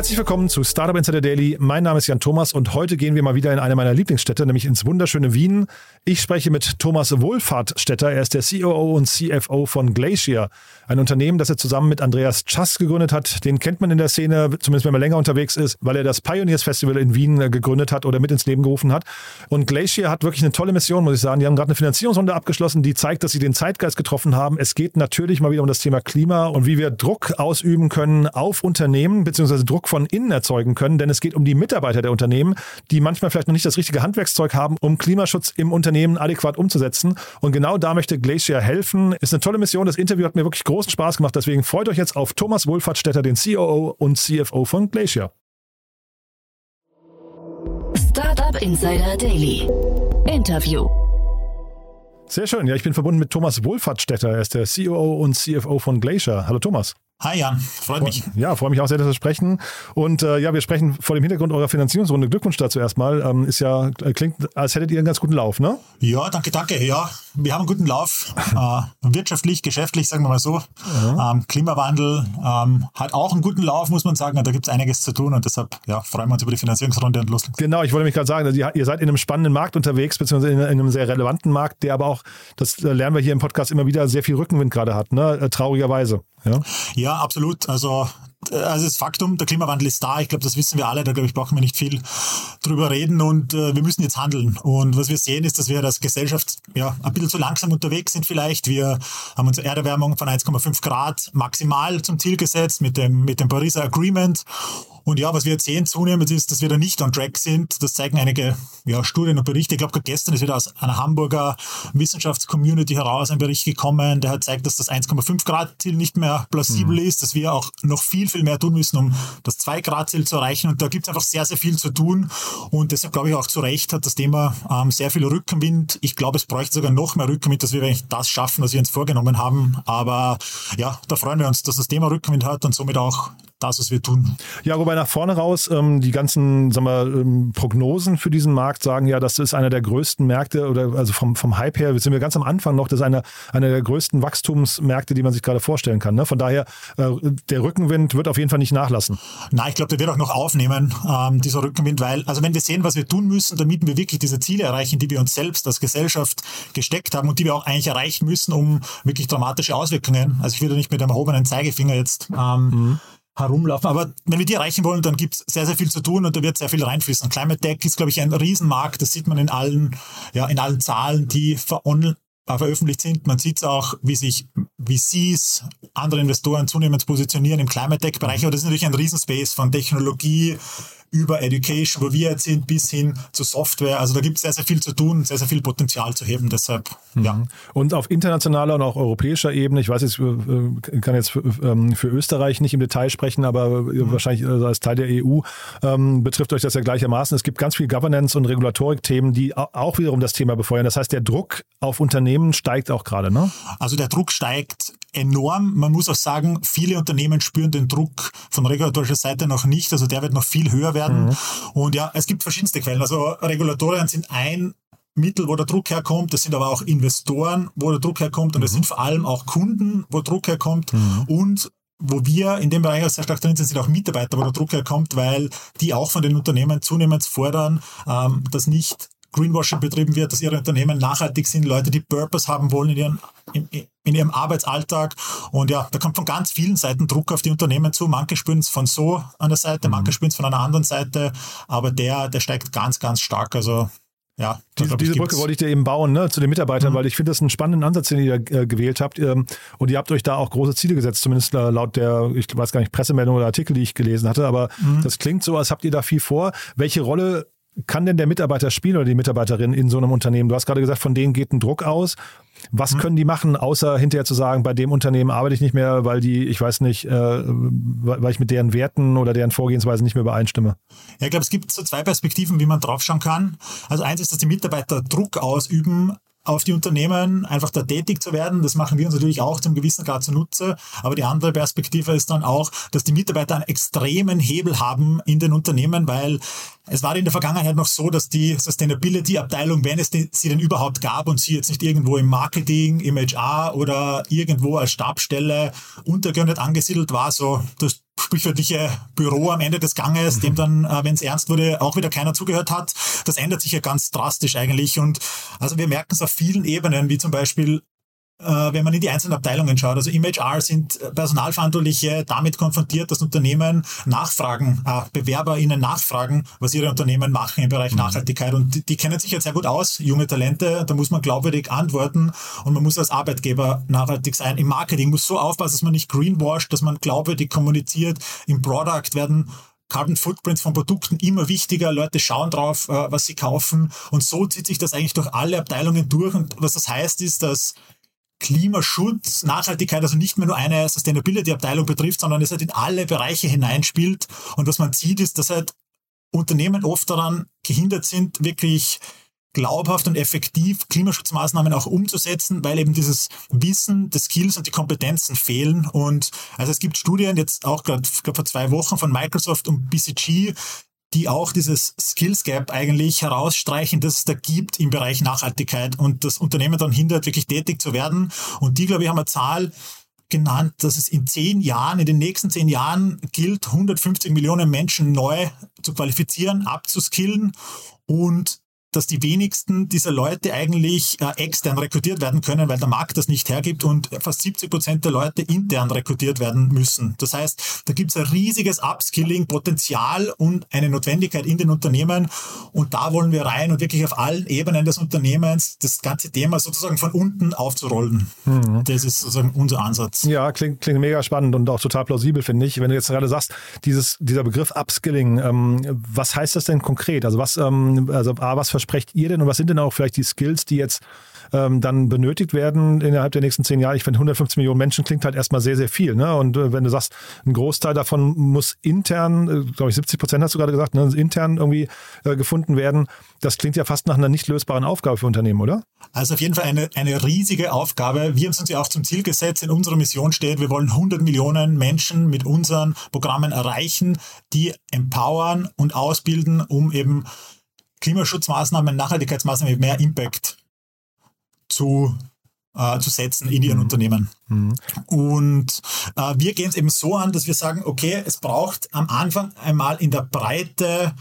Herzlich willkommen zu Startup Insider Daily. Mein Name ist Jan Thomas und heute gehen wir mal wieder in eine meiner Lieblingsstädte, nämlich ins wunderschöne Wien. Ich spreche mit Thomas Wohlfahrtstätter. Er ist der COO und CFO von Glacier, ein Unternehmen, das er zusammen mit Andreas Chass gegründet hat. Den kennt man in der Szene, zumindest wenn man länger unterwegs ist, weil er das Pioneers Festival in Wien äh, gegründet hat oder mit ins Leben gerufen hat. Und Glacier hat wirklich eine tolle Mission, muss ich sagen. Die haben gerade eine Finanzierungsrunde abgeschlossen, die zeigt, dass sie den Zeitgeist getroffen haben. Es geht natürlich mal wieder um das Thema Klima und wie wir Druck ausüben können auf Unternehmen, Druck Druck von innen erzeugen können, denn es geht um die Mitarbeiter der Unternehmen, die manchmal vielleicht noch nicht das richtige Handwerkszeug haben, um Klimaschutz im Unternehmen adäquat umzusetzen. Und genau da möchte Glacier helfen. Ist eine tolle Mission. Das Interview hat mir wirklich großen Spaß gemacht. Deswegen freut euch jetzt auf Thomas Wohlfahrtstätter, den COO und CFO von Glacier. Startup Insider Daily. Interview. Sehr schön. Ja, ich bin verbunden mit Thomas Wohlfahrtstätter. Er ist der COO und CFO von Glacier. Hallo Thomas. Hi Jan, freut mich. Ja, freue mich auch sehr, dass wir sprechen. Und äh, ja, wir sprechen vor dem Hintergrund eurer Finanzierungsrunde. Glückwunsch dazu erstmal. Ähm, ist ja, äh, klingt, als hättet ihr einen ganz guten Lauf, ne? Ja, danke, danke. Ja, wir haben einen guten Lauf. äh, wirtschaftlich, geschäftlich, sagen wir mal so. Ja. Ähm, Klimawandel ähm, hat auch einen guten Lauf, muss man sagen. Und da gibt es einiges zu tun und deshalb ja, freuen wir uns über die Finanzierungsrunde und los. Genau, ich wollte mich gerade sagen, also ihr seid in einem spannenden Markt unterwegs, beziehungsweise in, einem sehr relevanten Markt, der aber auch, das äh, lernen wir hier im Podcast immer wieder, sehr viel Rückenwind gerade hat, ne? Äh, traurigerweise. Ja, ja absolut. Also also das Faktum, der Klimawandel ist da. Ich glaube, das wissen wir alle. Da glaube ich, brauchen wir nicht viel drüber reden und äh, wir müssen jetzt handeln. Und was wir sehen, ist, dass wir als Gesellschaft ja ein bisschen zu langsam unterwegs sind vielleicht. Wir haben unsere Erderwärmung von 1,5 Grad maximal zum Ziel gesetzt mit dem, mit dem Pariser Agreement und ja, was wir jetzt sehen zunehmend ist, dass wir da nicht on track sind. Das zeigen einige ja, Studien und Berichte. Ich glaube, gestern ist wieder aus einer Hamburger Wissenschaftscommunity heraus ein Bericht gekommen, der hat zeigt, dass das 1,5 Grad Ziel nicht mehr plausibel mhm. ist, dass wir auch noch viel, viel mehr tun müssen, um das 2 Grad Ziel zu erreichen. Und da gibt es einfach sehr, sehr viel zu tun. Und deshalb glaube ich auch zu Recht hat das Thema ähm, sehr viel Rückenwind. Ich glaube, es bräuchte sogar noch mehr Rückenwind, dass wir eigentlich das schaffen, was wir uns vorgenommen haben. Aber ja, da freuen wir uns, dass das Thema Rückenwind hat und somit auch das, was wir tun. Ja, wobei nach vorne raus ähm, die ganzen sagen wir, ähm, Prognosen für diesen Markt sagen ja, das ist einer der größten Märkte oder also vom, vom Hype her sind wir ganz am Anfang noch, das ist einer eine der größten Wachstumsmärkte, die man sich gerade vorstellen kann. Ne? Von daher, äh, der Rückenwind wird auf jeden Fall nicht nachlassen. Nein, ich glaube, der wird auch noch aufnehmen, ähm, dieser Rückenwind, weil, also wenn wir sehen, was wir tun müssen, damit wir wirklich diese Ziele erreichen, die wir uns selbst als Gesellschaft gesteckt haben und die wir auch eigentlich erreichen müssen, um wirklich dramatische Auswirkungen, also ich würde nicht mit einem erhobenen Zeigefinger jetzt ähm, mhm herumlaufen. Aber wenn wir die erreichen wollen, dann gibt es sehr, sehr viel zu tun und da wird sehr viel reinfließen. Climate Tech ist, glaube ich, ein Riesenmarkt. Das sieht man in allen, ja, in allen Zahlen, die ver äh, veröffentlicht sind. Man sieht es auch, wie sich VCs, andere Investoren zunehmend positionieren im Climate Tech-Bereich. Aber das ist natürlich ein Riesenspace von Technologie, über Education, wo wir jetzt sind, bis hin zu Software. Also da gibt es sehr, sehr viel zu tun, sehr, sehr viel Potenzial zu heben. Deshalb, mhm. ja. Und auf internationaler und auch europäischer Ebene, ich weiß jetzt, äh, kann jetzt ähm, für Österreich nicht im Detail sprechen, aber mhm. wahrscheinlich als Teil der EU ähm, betrifft euch das ja gleichermaßen. Es gibt ganz viel Governance- und Regulatorik-Themen, die auch wiederum das Thema befeuern. Das heißt, der Druck auf Unternehmen steigt auch gerade, ne? Also der Druck steigt enorm. Man muss auch sagen, viele Unternehmen spüren den Druck von regulatorischer Seite noch nicht. Also der wird noch viel höher werden. Mhm. Und ja, es gibt verschiedenste Quellen. Also Regulatorien sind ein Mittel, wo der Druck herkommt. Das sind aber auch Investoren, wo der Druck herkommt. Und es mhm. sind vor allem auch Kunden, wo Druck herkommt. Mhm. Und wo wir in dem Bereich auch sehr stark drin sind, sind auch Mitarbeiter, wo der Druck herkommt, weil die auch von den Unternehmen zunehmend fordern, ähm, dass nicht Greenwashing betrieben wird, dass ihre Unternehmen nachhaltig sind, Leute, die Purpose haben wollen in, ihren, in, in ihrem Arbeitsalltag. Und ja, da kommt von ganz vielen Seiten Druck auf die Unternehmen zu. Manche spüren es von so der Seite, mhm. manche spüren es von einer anderen Seite, aber der, der steigt ganz, ganz stark. Also ja, diese, diese Brücke wollte ich dir eben bauen, ne, zu den Mitarbeitern, mhm. weil ich finde das einen spannenden Ansatz, den ihr äh, gewählt habt. Ähm, und ihr habt euch da auch große Ziele gesetzt, zumindest äh, laut der, ich weiß gar nicht, Pressemeldung oder Artikel, die ich gelesen hatte. Aber mhm. das klingt so, als habt ihr da viel vor. Welche Rolle kann denn der Mitarbeiter spielen oder die Mitarbeiterin in so einem Unternehmen? Du hast gerade gesagt, von denen geht ein Druck aus. Was mhm. können die machen, außer hinterher zu sagen, bei dem Unternehmen arbeite ich nicht mehr, weil die, ich weiß nicht, äh, weil ich mit deren Werten oder deren Vorgehensweise nicht mehr übereinstimme? Ja, ich glaube, es gibt so zwei Perspektiven, wie man draufschauen kann. Also eins ist, dass die Mitarbeiter Druck ausüben auf die Unternehmen einfach da tätig zu werden. Das machen wir uns natürlich auch zum gewissen Grad zunutze. Aber die andere Perspektive ist dann auch, dass die Mitarbeiter einen extremen Hebel haben in den Unternehmen, weil es war in der Vergangenheit noch so, dass die Sustainability-Abteilung, wenn es sie denn überhaupt gab und sie jetzt nicht irgendwo im Marketing, im HR oder irgendwo als Stabstelle untergeordnet angesiedelt war, so das sprichwörtliche Büro am Ende des Ganges, mhm. dem dann, äh, wenn es ernst wurde, auch wieder keiner zugehört hat. Das ändert sich ja ganz drastisch eigentlich. Und also wir merken es auf vielen Ebenen, wie zum Beispiel äh, wenn man in die einzelnen Abteilungen schaut. Also im HR sind Personalverantwortliche damit konfrontiert, dass Unternehmen nachfragen, äh, BewerberInnen nachfragen, was ihre Unternehmen machen im Bereich mhm. Nachhaltigkeit. Und die, die, kennen sich jetzt sehr gut aus, junge Talente. Da muss man glaubwürdig antworten und man muss als Arbeitgeber nachhaltig sein. Im Marketing muss so aufpassen, dass man nicht greenwashed, dass man glaubwürdig kommuniziert. Im Product werden Carbon Footprints von Produkten immer wichtiger. Leute schauen drauf, äh, was sie kaufen. Und so zieht sich das eigentlich durch alle Abteilungen durch. Und was das heißt, ist, dass Klimaschutz, Nachhaltigkeit also nicht mehr nur eine Sustainability-Abteilung betrifft, sondern es halt in alle Bereiche hineinspielt. Und was man sieht, ist, dass halt Unternehmen oft daran gehindert sind, wirklich glaubhaft und effektiv Klimaschutzmaßnahmen auch umzusetzen, weil eben dieses Wissen, die Skills und die Kompetenzen fehlen. Und also es gibt Studien jetzt auch gerade vor zwei Wochen von Microsoft und BCG, die auch dieses Skills Gap eigentlich herausstreichen, dass es da gibt im Bereich Nachhaltigkeit und das Unternehmen dann hindert, wirklich tätig zu werden. Und die, glaube ich, haben eine Zahl genannt, dass es in zehn Jahren, in den nächsten zehn Jahren gilt, 150 Millionen Menschen neu zu qualifizieren, abzuskillen und dass die wenigsten dieser Leute eigentlich äh, extern rekrutiert werden können, weil der Markt das nicht hergibt und fast 70 Prozent der Leute intern rekrutiert werden müssen. Das heißt, da gibt es ein riesiges Upskilling-Potenzial und eine Notwendigkeit in den Unternehmen und da wollen wir rein und wirklich auf allen Ebenen des Unternehmens das ganze Thema sozusagen von unten aufzurollen. Mhm. Das ist sozusagen unser Ansatz. Ja, klingt, klingt mega spannend und auch total plausibel, finde ich. Wenn du jetzt gerade sagst, dieses, dieser Begriff Upskilling, ähm, was heißt das denn konkret? Also was, ähm, also A, was versprecht ihr denn und was sind denn auch vielleicht die Skills, die jetzt ähm, dann benötigt werden innerhalb der nächsten zehn Jahre? Ich finde, 150 Millionen Menschen klingt halt erstmal sehr, sehr viel. Ne? Und äh, wenn du sagst, ein Großteil davon muss intern, äh, glaube ich, 70 Prozent hast du gerade gesagt, ne, intern irgendwie äh, gefunden werden, das klingt ja fast nach einer nicht lösbaren Aufgabe für Unternehmen, oder? Also auf jeden Fall eine, eine riesige Aufgabe. Wir haben es uns ja auch zum Ziel gesetzt, in unserer Mission steht, wir wollen 100 Millionen Menschen mit unseren Programmen erreichen, die empowern und ausbilden, um eben Klimaschutzmaßnahmen, Nachhaltigkeitsmaßnahmen mit mehr Impact zu, äh, zu setzen in ihren mhm. Unternehmen. Mhm. Und äh, wir gehen es eben so an, dass wir sagen, okay, es braucht am Anfang einmal in der Breite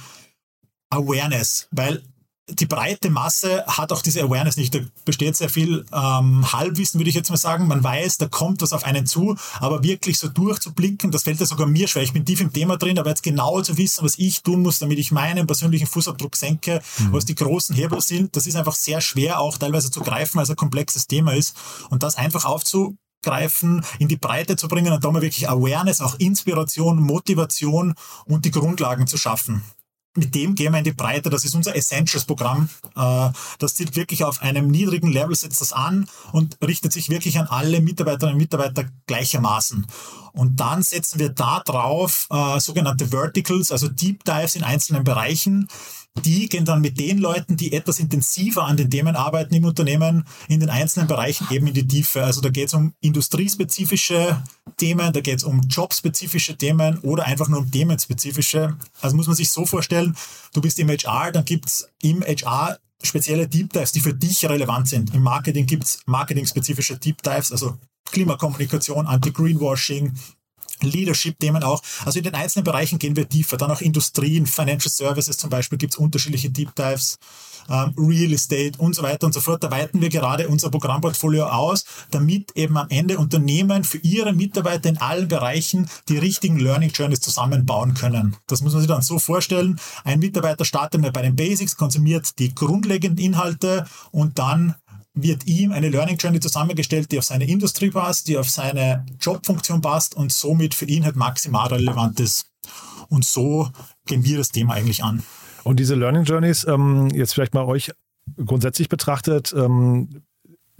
Awareness, weil die breite Masse hat auch diese Awareness nicht. Da besteht sehr viel ähm, Halbwissen, würde ich jetzt mal sagen. Man weiß, da kommt was auf einen zu, aber wirklich so durchzublicken, das fällt ja sogar mir schwer. Ich bin tief im Thema drin, aber jetzt genau zu wissen, was ich tun muss, damit ich meinen persönlichen Fußabdruck senke, mhm. was die großen Hebel sind, das ist einfach sehr schwer auch teilweise zu greifen, weil es ein komplexes Thema ist. Und das einfach aufzugreifen, in die Breite zu bringen und da mal wirklich Awareness, auch Inspiration, Motivation und die Grundlagen zu schaffen mit dem gehen wir in die Breite. Das ist unser Essentials-Programm. Äh, das zielt wirklich auf einem niedrigen Level, setzt das an und richtet sich wirklich an alle Mitarbeiterinnen und Mitarbeiter gleichermaßen. Und dann setzen wir da drauf äh, sogenannte Verticals, also Deep Dives in einzelnen Bereichen die gehen dann mit den Leuten, die etwas intensiver an den Themen arbeiten im Unternehmen, in den einzelnen Bereichen eben in die Tiefe. Also da geht es um industriespezifische Themen, da geht es um jobspezifische Themen oder einfach nur um themenspezifische. Also muss man sich so vorstellen, du bist im HR, dann gibt es im HR spezielle Deep Dives, die für dich relevant sind. Im Marketing gibt es marketing-spezifische Deep Dives, also Klimakommunikation, Anti-Greenwashing, Leadership-Themen auch. Also in den einzelnen Bereichen gehen wir tiefer. Dann auch Industrien, Financial Services zum Beispiel gibt es unterschiedliche Deep Dives, ähm, Real Estate und so weiter und so fort. Da weiten wir gerade unser Programmportfolio aus, damit eben am Ende Unternehmen für ihre Mitarbeiter in allen Bereichen die richtigen Learning Journeys zusammenbauen können. Das muss man sich dann so vorstellen. Ein Mitarbeiter startet bei den Basics, konsumiert die grundlegenden Inhalte und dann wird ihm eine Learning Journey zusammengestellt, die auf seine Industrie passt, die auf seine Jobfunktion passt und somit für ihn halt maximal relevant ist. Und so gehen wir das Thema eigentlich an. Und diese Learning Journeys, ähm, jetzt vielleicht mal euch grundsätzlich betrachtet, ähm,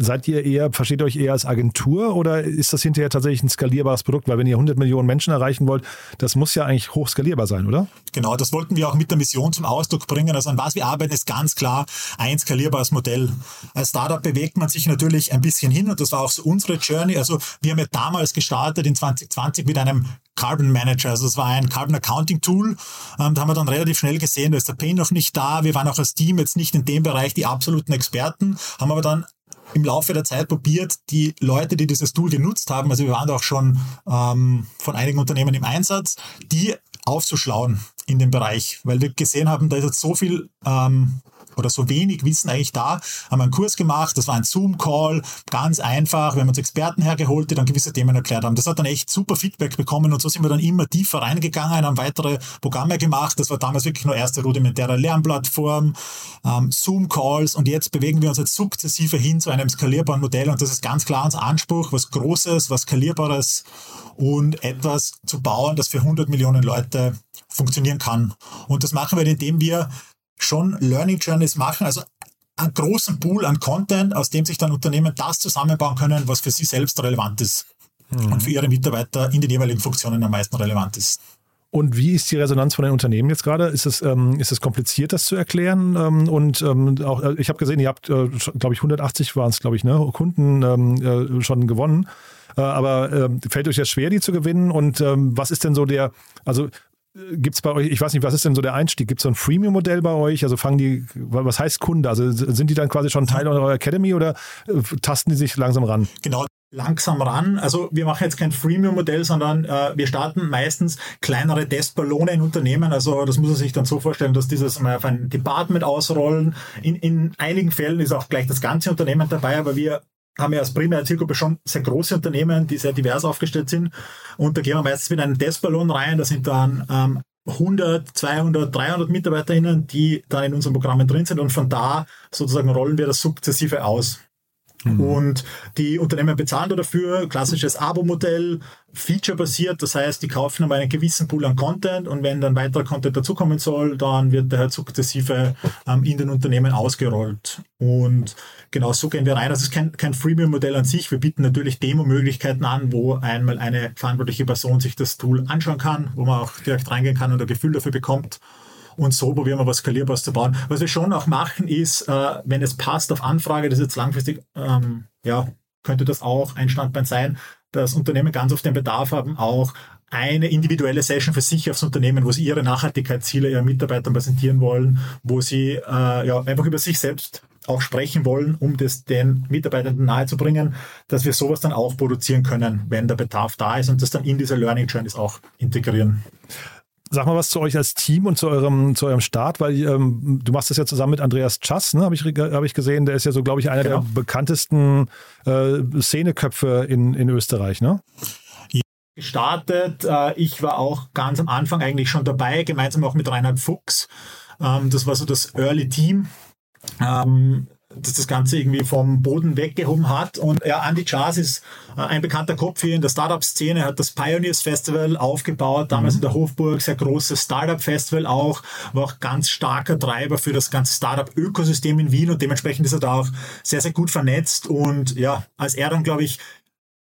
Seid ihr eher, versteht euch eher als Agentur oder ist das hinterher tatsächlich ein skalierbares Produkt? Weil wenn ihr 100 Millionen Menschen erreichen wollt, das muss ja eigentlich hoch skalierbar sein, oder? Genau, das wollten wir auch mit der Mission zum Ausdruck bringen. Also an was wir arbeiten, ist ganz klar ein skalierbares Modell. Als Startup bewegt man sich natürlich ein bisschen hin und das war auch so unsere Journey. Also wir haben ja damals gestartet in 2020 mit einem Carbon Manager. Also es war ein Carbon Accounting Tool. Ähm, da haben wir dann relativ schnell gesehen, da ist der Pay noch nicht da. Wir waren auch als Team jetzt nicht in dem Bereich die absoluten Experten, haben aber dann im Laufe der Zeit probiert, die Leute, die dieses Tool genutzt haben, also wir waren da auch schon ähm, von einigen Unternehmen im Einsatz, die aufzuschlauen in dem Bereich, weil wir gesehen haben, da ist jetzt so viel ähm, oder so wenig Wissen eigentlich da, haben einen Kurs gemacht, das war ein Zoom-Call, ganz einfach, wir haben uns Experten hergeholt, die dann gewisse Themen erklärt haben. Das hat dann echt super Feedback bekommen und so sind wir dann immer tiefer reingegangen, haben weitere Programme gemacht, das war damals wirklich nur erste rudimentäre Lernplattform, ähm, Zoom-Calls. Und jetzt bewegen wir uns jetzt sukzessive hin zu einem skalierbaren Modell. Und das ist ganz klar unser Anspruch, was Großes, was Skalierbares und etwas zu bauen, das für 100 Millionen Leute funktionieren kann. Und das machen wir, indem wir schon Learning Journeys machen, also einen großen Pool an Content, aus dem sich dann Unternehmen das zusammenbauen können, was für sie selbst relevant ist mhm. und für ihre Mitarbeiter in den jeweiligen Funktionen am meisten relevant ist. Und wie ist die Resonanz von den Unternehmen jetzt gerade? Ist es, ähm, ist es kompliziert, das zu erklären? Ähm, und ähm, auch, äh, ich habe gesehen, ihr habt, äh, glaube ich, 180 waren es, glaube ich, ne, Kunden ähm, äh, schon gewonnen. Äh, aber ähm, fällt euch das schwer, die zu gewinnen? Und ähm, was ist denn so der, also Gibt es bei euch, ich weiß nicht, was ist denn so der Einstieg? Gibt es so ein Freemium-Modell bei euch? Also fangen die, was heißt Kunde? Also sind die dann quasi schon Teil eurer Academy oder äh, tasten die sich langsam ran? Genau, langsam ran. Also wir machen jetzt kein Freemium-Modell, sondern äh, wir starten meistens kleinere Testballone in Unternehmen. Also das muss man sich dann so vorstellen, dass dieses mal auf ein Department ausrollen. In, in einigen Fällen ist auch gleich das ganze Unternehmen dabei, aber wir haben ja als primäre Zielgruppe schon sehr große Unternehmen, die sehr divers aufgestellt sind. Und da gehen wir meistens mit einem Testballon rein. Da sind dann ähm, 100, 200, 300 MitarbeiterInnen, die dann in unseren Programmen drin sind. Und von da sozusagen rollen wir das sukzessive aus. Mhm. Und die Unternehmen bezahlen dafür, klassisches Abo-Modell, Feature-basiert, das heißt, die kaufen aber einen gewissen Pool an Content und wenn dann weiterer Content dazukommen soll, dann wird der halt sukzessive ähm, in den Unternehmen ausgerollt. Und genau so gehen wir rein. Das ist kein, kein Freemium-Modell an sich. Wir bieten natürlich Demo-Möglichkeiten an, wo einmal eine verantwortliche Person sich das Tool anschauen kann, wo man auch direkt reingehen kann und ein Gefühl dafür bekommt und so probieren wir was Skalierbares zu bauen. Was wir schon auch machen ist, äh, wenn es passt auf Anfrage, das ist jetzt langfristig, ähm, ja, könnte das auch ein Standbein sein, dass Unternehmen ganz oft den Bedarf haben, auch eine individuelle Session für sich aufs Unternehmen, wo sie ihre Nachhaltigkeitsziele ihren Mitarbeitern präsentieren wollen, wo sie äh, ja, einfach über sich selbst auch sprechen wollen, um das den Mitarbeitenden nahezubringen, dass wir sowas dann auch produzieren können, wenn der Bedarf da ist und das dann in diese Learning Journeys auch integrieren. Sag mal was zu euch als Team und zu eurem, zu eurem Start, weil ähm, du machst das ja zusammen mit Andreas Chass, ne, habe ich, hab ich gesehen. Der ist ja so, glaube ich, einer genau. der bekanntesten äh, Szeneköpfe in, in Österreich, ne? Gestartet. Äh, ich war auch ganz am Anfang eigentlich schon dabei, gemeinsam auch mit Reinhard Fuchs. Ähm, das war so das Early Team. Ähm, das das Ganze irgendwie vom Boden weggehoben hat. Und ja, Andy Chas ist äh, ein bekannter Kopf hier in der Startup-Szene, hat das Pioneers Festival aufgebaut, damals mhm. in der Hofburg, sehr großes Startup-Festival auch, war auch ganz starker Treiber für das ganze Startup-Ökosystem in Wien und dementsprechend ist er da auch sehr, sehr gut vernetzt. Und ja, als er dann, glaube ich,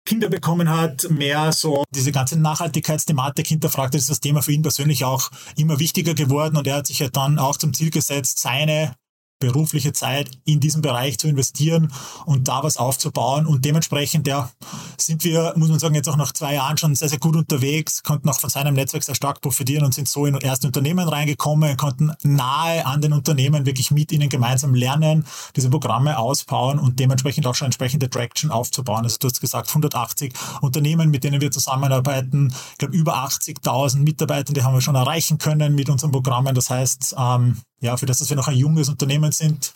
Kinder bekommen hat, mehr so diese ganze Nachhaltigkeitsthematik hinterfragt, ist das Thema für ihn persönlich auch immer wichtiger geworden und er hat sich ja dann auch zum Ziel gesetzt, seine berufliche Zeit in diesen Bereich zu investieren und da was aufzubauen. Und dementsprechend, ja, sind wir, muss man sagen, jetzt auch nach zwei Jahren schon sehr, sehr gut unterwegs, konnten auch von seinem Netzwerk sehr stark profitieren und sind so in erste Unternehmen reingekommen, konnten nahe an den Unternehmen wirklich mit ihnen gemeinsam lernen, diese Programme ausbauen und dementsprechend auch schon entsprechende Traction aufzubauen. Also du hast gesagt, 180 Unternehmen, mit denen wir zusammenarbeiten, ich glaube über 80.000 Mitarbeiter, die haben wir schon erreichen können mit unseren Programmen. Das heißt, ähm, ja, für das, dass wir noch ein junges Unternehmen sind,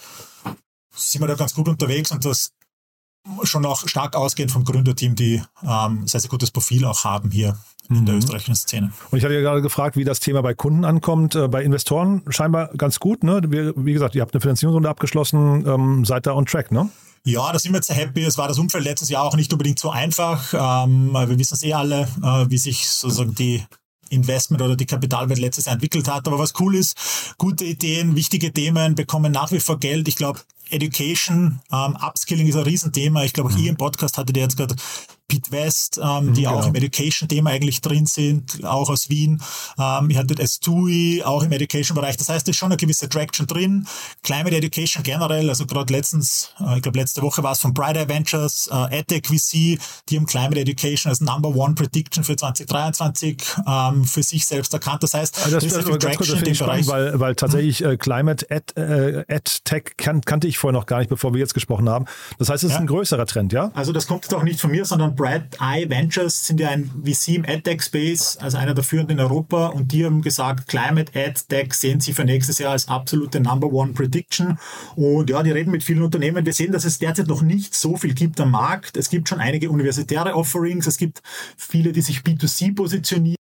sind wir da ganz gut unterwegs und das schon auch stark ausgehend vom Gründerteam, die ähm, sehr, sehr gutes Profil auch haben hier in mhm. der österreichischen Szene. Und ich hatte ja gerade gefragt, wie das Thema bei Kunden ankommt. Äh, bei Investoren scheinbar ganz gut. Ne? Wie, wie gesagt, ihr habt eine Finanzierungsrunde abgeschlossen, ähm, seid da on track, ne? Ja, da sind wir jetzt sehr happy. Es war das Umfeld letztes Jahr auch nicht unbedingt so einfach. Ähm, wir wissen es eh alle, äh, wie sich sozusagen die Investment oder die Kapitalwelt letztes Jahr entwickelt hat. Aber was cool ist, gute Ideen, wichtige Themen bekommen nach wie vor Geld. Ich glaube, Education, ähm, Upskilling ist ein Riesenthema. Ich glaube, auch mhm. ihr im Podcast hattet ihr jetzt gerade Pete West, ähm, die mhm, auch im Education-Thema eigentlich drin sind, auch aus Wien. Ähm, ihr hattet S2I, auch im Education-Bereich. Das heißt, es ist schon eine gewisse Traction drin. Climate Education generell, also gerade letztens, äh, ich glaube letzte Woche war es von Bright Ventures, äh, EdTech VC, die haben Climate Education als Number One Prediction für 2023 ähm, für sich selbst erkannt. Das heißt, also das, das ist Traction kurz, das in dem Bereich. Weil, weil tatsächlich äh, Climate Ed, äh, EdTech kan kannte ich vorher noch gar nicht, bevor wir jetzt gesprochen haben. Das heißt, es ja. ist ein größerer Trend, ja? Also das kommt jetzt auch nicht von mir, sondern Bright Eye Ventures sind ja ein VC im EdTech Space, also einer der führenden in Europa und die haben gesagt, Climate EdTech sehen sie für nächstes Jahr als absolute Number One Prediction und ja, die reden mit vielen Unternehmen. Wir sehen, dass es derzeit noch nicht so viel gibt am Markt. Es gibt schon einige universitäre Offerings, es gibt viele, die sich B2C positionieren.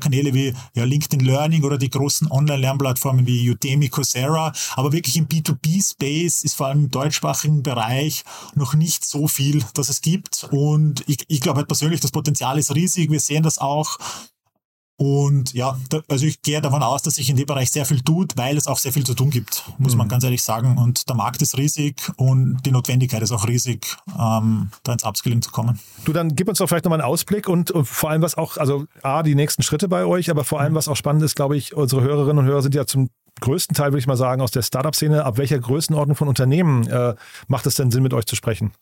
Kanäle wie ja, LinkedIn Learning oder die großen Online-Lernplattformen wie Udemy, Coursera. Aber wirklich im B2B-Space ist vor allem im deutschsprachigen Bereich noch nicht so viel, dass es gibt. Und ich, ich glaube halt persönlich, das Potenzial ist riesig. Wir sehen das auch und ja, da, also ich gehe davon aus, dass sich in dem Bereich sehr viel tut, weil es auch sehr viel zu tun gibt, muss mhm. man ganz ehrlich sagen. Und der Markt ist riesig und die Notwendigkeit ist auch riesig, ähm, da ins Upskilling zu kommen. Du, dann gib uns doch vielleicht nochmal einen Ausblick und, und, vor allem was auch, also A, die nächsten Schritte bei euch, aber vor allem was auch spannend ist, glaube ich, unsere Hörerinnen und Hörer sind ja zum größten Teil, würde ich mal sagen, aus der Startup-Szene. Ab welcher Größenordnung von Unternehmen äh, macht es denn Sinn, mit euch zu sprechen?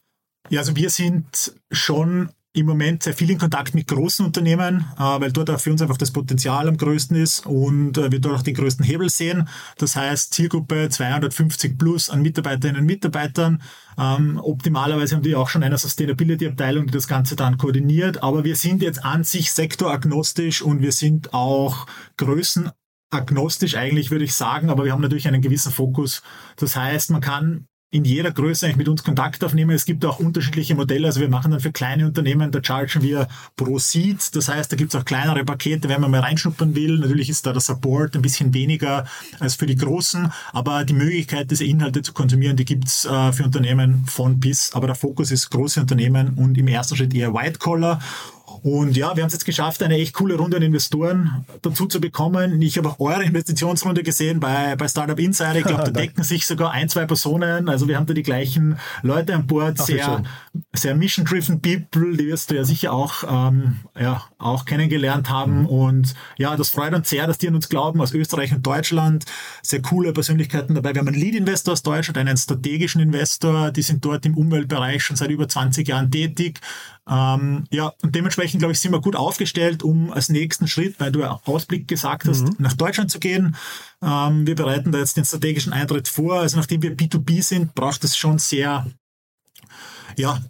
Ja, also wir sind schon im Moment sehr viel in Kontakt mit großen Unternehmen, äh, weil dort auch für uns einfach das Potenzial am größten ist und äh, wir dort auch den größten Hebel sehen. Das heißt Zielgruppe 250 plus an Mitarbeiterinnen und Mitarbeitern. Ähm, optimalerweise haben die auch schon eine Sustainability-Abteilung, die das Ganze dann koordiniert. Aber wir sind jetzt an sich sektoragnostisch und wir sind auch größenagnostisch eigentlich, würde ich sagen. Aber wir haben natürlich einen gewissen Fokus. Das heißt, man kann in jeder Größe eigentlich mit uns Kontakt aufnehmen. Es gibt auch unterschiedliche Modelle. Also wir machen dann für kleine Unternehmen, da chargen wir pro Seed. Das heißt, da gibt es auch kleinere Pakete, wenn man mal reinschnuppern will. Natürlich ist da der Support ein bisschen weniger als für die großen, aber die Möglichkeit, diese Inhalte zu konsumieren, die gibt's äh, für Unternehmen von bis. Aber der Fokus ist große Unternehmen und im ersten Schritt eher White Collar. Und ja, wir haben es jetzt geschafft, eine echt coole Runde an Investoren dazu zu bekommen. Ich habe auch eure Investitionsrunde gesehen bei, bei Startup Insider. Ich glaube, da decken sich sogar ein, zwei Personen. Also wir haben da die gleichen Leute an Bord, Ach, sehr, sehr mission-driven People, die wirst du ja sicher auch, ähm, ja, auch kennengelernt haben. Mhm. Und ja, das freut uns sehr, dass die an uns glauben, aus Österreich und Deutschland. Sehr coole Persönlichkeiten dabei. Wir haben einen Lead-Investor aus Deutschland, einen strategischen Investor. Die sind dort im Umweltbereich schon seit über 20 Jahren tätig. Ähm, ja, und dementsprechend, glaube ich, sind wir gut aufgestellt, um als nächsten Schritt, weil du ja Ausblick gesagt hast, mhm. nach Deutschland zu gehen. Ähm, wir bereiten da jetzt den strategischen Eintritt vor. Also nachdem wir B2B sind, braucht es schon sehr ja,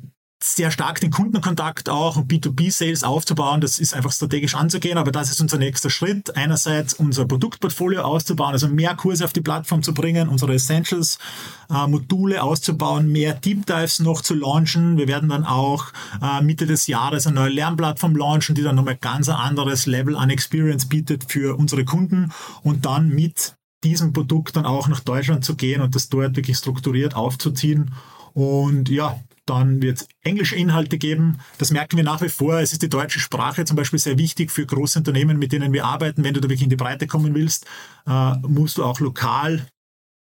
sehr stark den Kundenkontakt auch und B2B-Sales aufzubauen. Das ist einfach strategisch anzugehen, aber das ist unser nächster Schritt. Einerseits unser Produktportfolio auszubauen, also mehr Kurse auf die Plattform zu bringen, unsere Essentials, äh, auszubauen, mehr Deep Dives noch zu launchen. Wir werden dann auch äh, Mitte des Jahres eine neue Lernplattform launchen, die dann nochmal ganz ein anderes Level an Experience bietet für unsere Kunden und dann mit diesem Produkt dann auch nach Deutschland zu gehen und das dort wirklich strukturiert aufzuziehen. Und ja, dann wird es englische Inhalte geben. Das merken wir nach wie vor. Es ist die deutsche Sprache zum Beispiel sehr wichtig für große Unternehmen, mit denen wir arbeiten. Wenn du da wirklich in die Breite kommen willst, äh, musst du auch lokal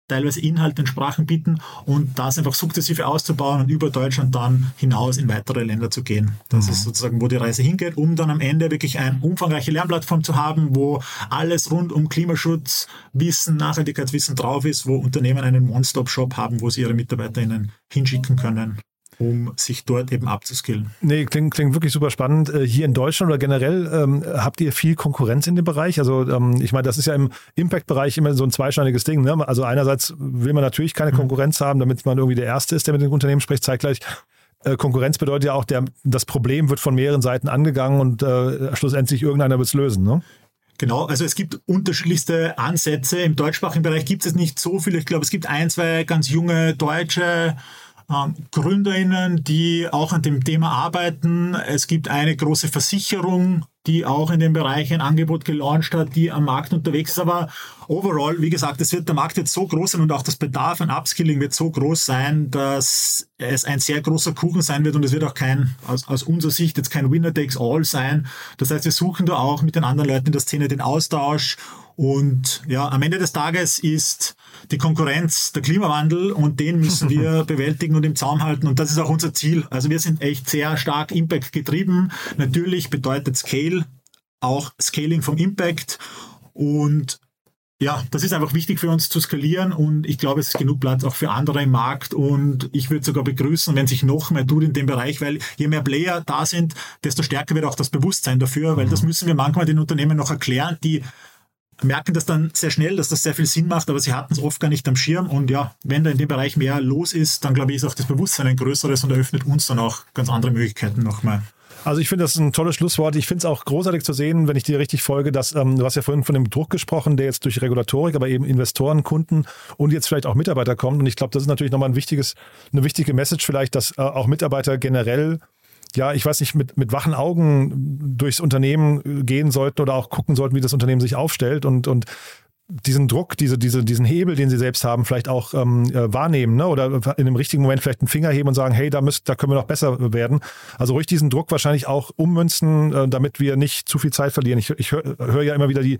teilweise Inhalte und Sprachen bieten und das einfach sukzessive auszubauen und über Deutschland dann hinaus in weitere Länder zu gehen. Das mhm. ist sozusagen, wo die Reise hingeht, um dann am Ende wirklich eine umfangreiche Lernplattform zu haben, wo alles rund um Klimaschutz, Wissen, Nachhaltigkeitswissen drauf ist, wo Unternehmen einen One-Stop-Shop haben, wo sie ihre MitarbeiterInnen hinschicken können um sich dort eben abzuskillen. Nee, klingt, klingt wirklich super spannend. Äh, hier in Deutschland oder generell ähm, habt ihr viel Konkurrenz in dem Bereich? Also ähm, ich meine, das ist ja im Impact-Bereich immer so ein zweischneidiges Ding. Ne? Also einerseits will man natürlich keine mhm. Konkurrenz haben, damit man irgendwie der Erste ist, der mit dem Unternehmen spricht. Zeitgleich äh, Konkurrenz bedeutet ja auch, der, das Problem wird von mehreren Seiten angegangen und äh, schlussendlich irgendeiner wird es lösen. Ne? Genau, also es gibt unterschiedlichste Ansätze. Im deutschsprachigen Bereich gibt es nicht so viele. Ich glaube, es gibt ein, zwei ganz junge deutsche GründerInnen, die auch an dem Thema arbeiten. Es gibt eine große Versicherung, die auch in dem Bereich ein Angebot gelauncht hat, die am Markt unterwegs ist. Aber overall, wie gesagt, es wird der Markt jetzt so groß sein und auch das Bedarf an Upskilling wird so groß sein, dass es ein sehr großer Kuchen sein wird und es wird auch kein, aus, aus unserer Sicht jetzt kein Winner takes all sein. Das heißt, wir suchen da auch mit den anderen Leuten in der Szene den Austausch Und ja, am Ende des Tages ist die Konkurrenz der Klimawandel und den müssen wir bewältigen und im Zaum halten. Und das ist auch unser Ziel. Also wir sind echt sehr stark Impact getrieben. Natürlich bedeutet Scale auch Scaling vom Impact. Und ja, das ist einfach wichtig für uns zu skalieren und ich glaube, es ist genug Platz auch für andere im Markt und ich würde sogar begrüßen, wenn sich noch mehr tut in dem Bereich, weil je mehr Player da sind, desto stärker wird auch das Bewusstsein dafür, weil das müssen wir manchmal den Unternehmen noch erklären, die merken das dann sehr schnell, dass das sehr viel Sinn macht, aber sie hatten es oft gar nicht am Schirm und ja, wenn da in dem Bereich mehr los ist, dann glaube ich, ist auch das Bewusstsein ein größeres und eröffnet uns dann auch ganz andere Möglichkeiten nochmal. Also ich finde, das ist ein tolles Schlusswort. Ich finde es auch großartig zu sehen, wenn ich dir richtig folge, dass ähm, du hast ja vorhin von dem Druck gesprochen, der jetzt durch Regulatorik, aber eben Investoren, Kunden und jetzt vielleicht auch Mitarbeiter kommt. Und ich glaube, das ist natürlich nochmal ein wichtiges, eine wichtige Message vielleicht, dass äh, auch Mitarbeiter generell ja, ich weiß nicht, mit, mit wachen Augen durchs Unternehmen gehen sollten oder auch gucken sollten, wie das Unternehmen sich aufstellt und, und diesen Druck, diese, diese, diesen Hebel, den sie selbst haben, vielleicht auch ähm, äh, wahrnehmen ne? oder in dem richtigen Moment vielleicht einen Finger heben und sagen, hey, da, müsst, da können wir noch besser werden. Also ruhig diesen Druck wahrscheinlich auch ummünzen, äh, damit wir nicht zu viel Zeit verlieren. Ich, ich höre hör ja immer wieder die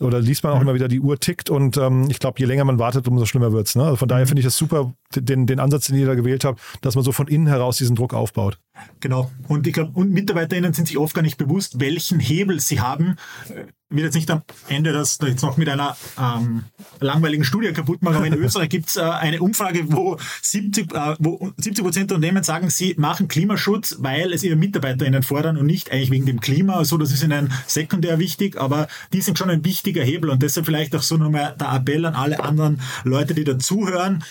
oder liest man auch mhm. immer wieder, die Uhr tickt und ähm, ich glaube, je länger man wartet, umso schlimmer wird's. Ne? Also von daher mhm. finde ich es super, den, den Ansatz, den ihr da gewählt habt, dass man so von innen heraus diesen Druck aufbaut. Genau. Und ich glaube, und MitarbeiterInnen sind sich oft gar nicht bewusst, welchen Hebel sie haben. Ich äh, will jetzt nicht am Ende das jetzt noch mit einer ähm, langweiligen Studie kaputt machen, aber in Österreich gibt es äh, eine Umfrage, wo 70, äh, wo 70 Prozent der Unternehmen sagen, sie machen Klimaschutz, weil es ihre MitarbeiterInnen fordern und nicht eigentlich wegen dem Klima. Also das ist ihnen sekundär wichtig, aber die sind schon ein wichtiger Hebel und deshalb vielleicht auch so nochmal der Appell an alle anderen Leute, die dazuhören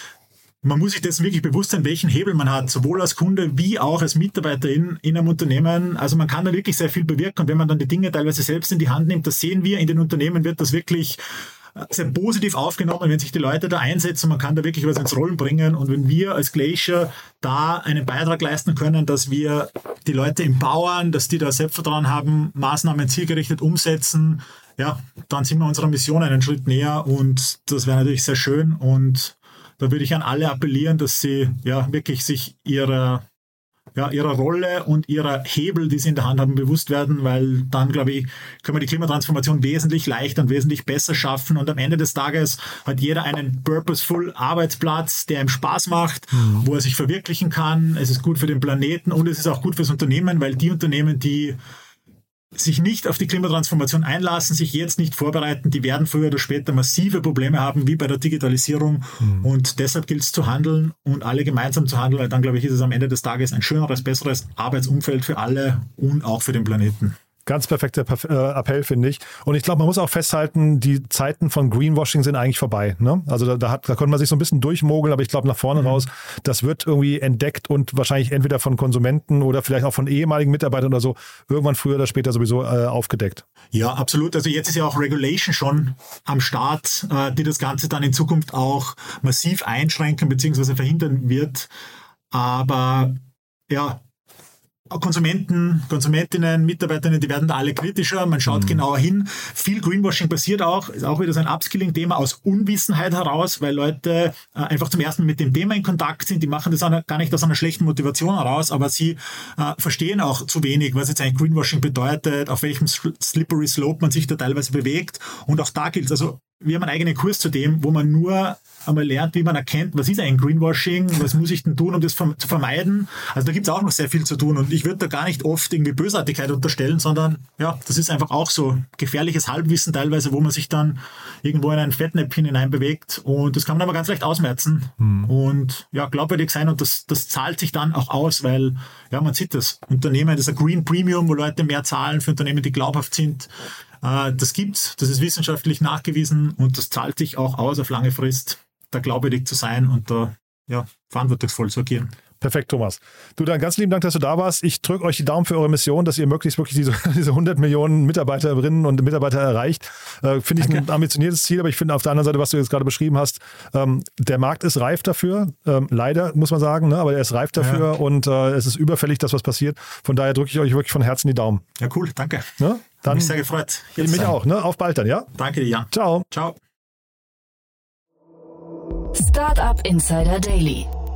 man muss sich dessen wirklich bewusst sein, welchen Hebel man hat, sowohl als Kunde wie auch als Mitarbeiter in, in einem Unternehmen. Also man kann da wirklich sehr viel bewirken und wenn man dann die Dinge teilweise selbst in die Hand nimmt, das sehen wir in den Unternehmen, wird das wirklich äh, sehr positiv aufgenommen, wenn sich die Leute da einsetzen. Man kann da wirklich was ins Rollen bringen. Und wenn wir als Glacier da einen Beitrag leisten können, dass wir die Leute empowern, dass die da Selbstvertrauen haben, Maßnahmen zielgerichtet umsetzen, ja, dann sind wir unserer Mission einen Schritt näher und das wäre natürlich sehr schön und da würde ich an alle appellieren, dass sie ja wirklich sich ihrer ja, ihrer Rolle und ihrer Hebel, die sie in der Hand haben, bewusst werden, weil dann, glaube ich, können wir die Klimatransformation wesentlich leichter und wesentlich besser schaffen. Und am Ende des Tages hat jeder einen purposeful Arbeitsplatz, der ihm Spaß macht, mhm. wo er sich verwirklichen kann. Es ist gut für den Planeten und es ist auch gut fürs Unternehmen, weil die Unternehmen, die sich nicht auf die Klimatransformation einlassen, sich jetzt nicht vorbereiten, die werden früher oder später massive Probleme haben, wie bei der Digitalisierung. Mhm. Und deshalb gilt es zu handeln und alle gemeinsam zu handeln, weil dann, glaube ich, ist es am Ende des Tages ein schöneres, besseres Arbeitsumfeld für alle und auch für den Planeten. Ganz perfekter äh, Appell, finde ich. Und ich glaube, man muss auch festhalten, die Zeiten von Greenwashing sind eigentlich vorbei. Ne? Also da, da, hat, da konnte man sich so ein bisschen durchmogeln, aber ich glaube, nach vorne mhm. raus, das wird irgendwie entdeckt und wahrscheinlich entweder von Konsumenten oder vielleicht auch von ehemaligen Mitarbeitern oder so irgendwann früher oder später sowieso äh, aufgedeckt. Ja, absolut. Also jetzt ist ja auch Regulation schon am Start, äh, die das Ganze dann in Zukunft auch massiv einschränken bzw. verhindern wird. Aber ja, Konsumenten, Konsumentinnen, Mitarbeiterinnen, die werden da alle kritischer. Man schaut mhm. genauer hin. Viel Greenwashing passiert auch, ist auch wieder so ein Upskilling-Thema aus Unwissenheit heraus, weil Leute äh, einfach zum ersten Mal mit dem Thema in Kontakt sind. Die machen das gar nicht aus einer schlechten Motivation heraus, aber sie äh, verstehen auch zu wenig, was jetzt eigentlich Greenwashing bedeutet, auf welchem slippery slope man sich da teilweise bewegt. Und auch da gilt es. Also wir haben einen eigenen Kurs zu dem, wo man nur einmal lernt, wie man erkennt, was ist ein Greenwashing, was muss ich denn tun, um das zu vermeiden. Also da gibt es auch noch sehr viel zu tun und ich würde da gar nicht oft irgendwie Bösartigkeit unterstellen, sondern ja, das ist einfach auch so gefährliches Halbwissen teilweise, wo man sich dann irgendwo in ein Fettnäpfchen hineinbewegt und das kann man aber ganz leicht ausmerzen mhm. und ja, glaubwürdig sein und das, das zahlt sich dann auch aus, weil ja, man sieht das. Unternehmen, das ist ein Green Premium, wo Leute mehr zahlen für Unternehmen, die glaubhaft sind. Äh, das gibt's, das ist wissenschaftlich nachgewiesen und das zahlt sich auch aus auf lange Frist da glaubwürdig zu sein und da ja, verantwortungsvoll zu agieren. Perfekt, Thomas. Du, dann ganz lieben Dank, dass du da warst. Ich drücke euch die Daumen für eure Mission, dass ihr möglichst wirklich diese, diese 100 Millionen Mitarbeiterinnen und Mitarbeiter erreicht. Äh, finde ich Danke. ein ambitioniertes Ziel, aber ich finde auf der anderen Seite, was du jetzt gerade beschrieben hast, ähm, der Markt ist reif dafür. Ähm, leider, muss man sagen, ne? aber er ist reif dafür ja. und äh, es ist überfällig, dass was passiert. Von daher drücke ich euch wirklich von Herzen die Daumen. Ja, cool, danke. Ne? Dann, mich sehr gefreut. Jetzt mich sein. auch. Ne? Auf bald dann, ja? Danke dir, Jan. Ciao. Ciao. Startup Insider Daily,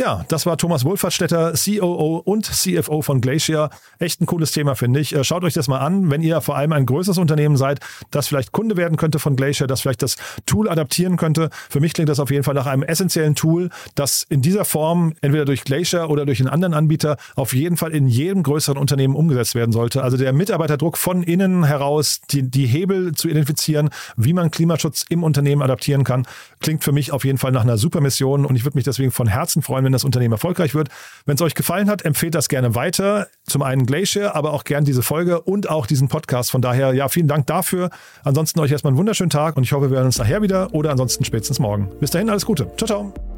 Ja, das war Thomas Wohlfahrtsstätter, COO und CFO von Glacier. Echt ein cooles Thema, finde ich. Äh, schaut euch das mal an, wenn ihr vor allem ein größeres Unternehmen seid, das vielleicht Kunde werden könnte von Glacier, das vielleicht das Tool adaptieren könnte. Für mich klingt das auf jeden Fall nach einem essentiellen Tool, das in dieser Form entweder durch Glacier oder durch einen anderen Anbieter auf jeden Fall in jedem größeren Unternehmen umgesetzt werden sollte. Also der Mitarbeiterdruck von innen heraus, die, die Hebel zu identifizieren, wie man Klimaschutz im Unternehmen adaptieren kann, klingt für mich auf jeden Fall nach einer super Mission und ich würde mich deswegen von Herzen freuen, wenn das Unternehmen erfolgreich wird. Wenn es euch gefallen hat, empfehlt das gerne weiter. Zum einen Glacier, aber auch gern diese Folge und auch diesen Podcast. Von daher, ja, vielen Dank dafür. Ansonsten euch erstmal einen wunderschönen Tag und ich hoffe, wir hören uns nachher wieder oder ansonsten spätestens morgen. Bis dahin, alles Gute. Ciao, ciao.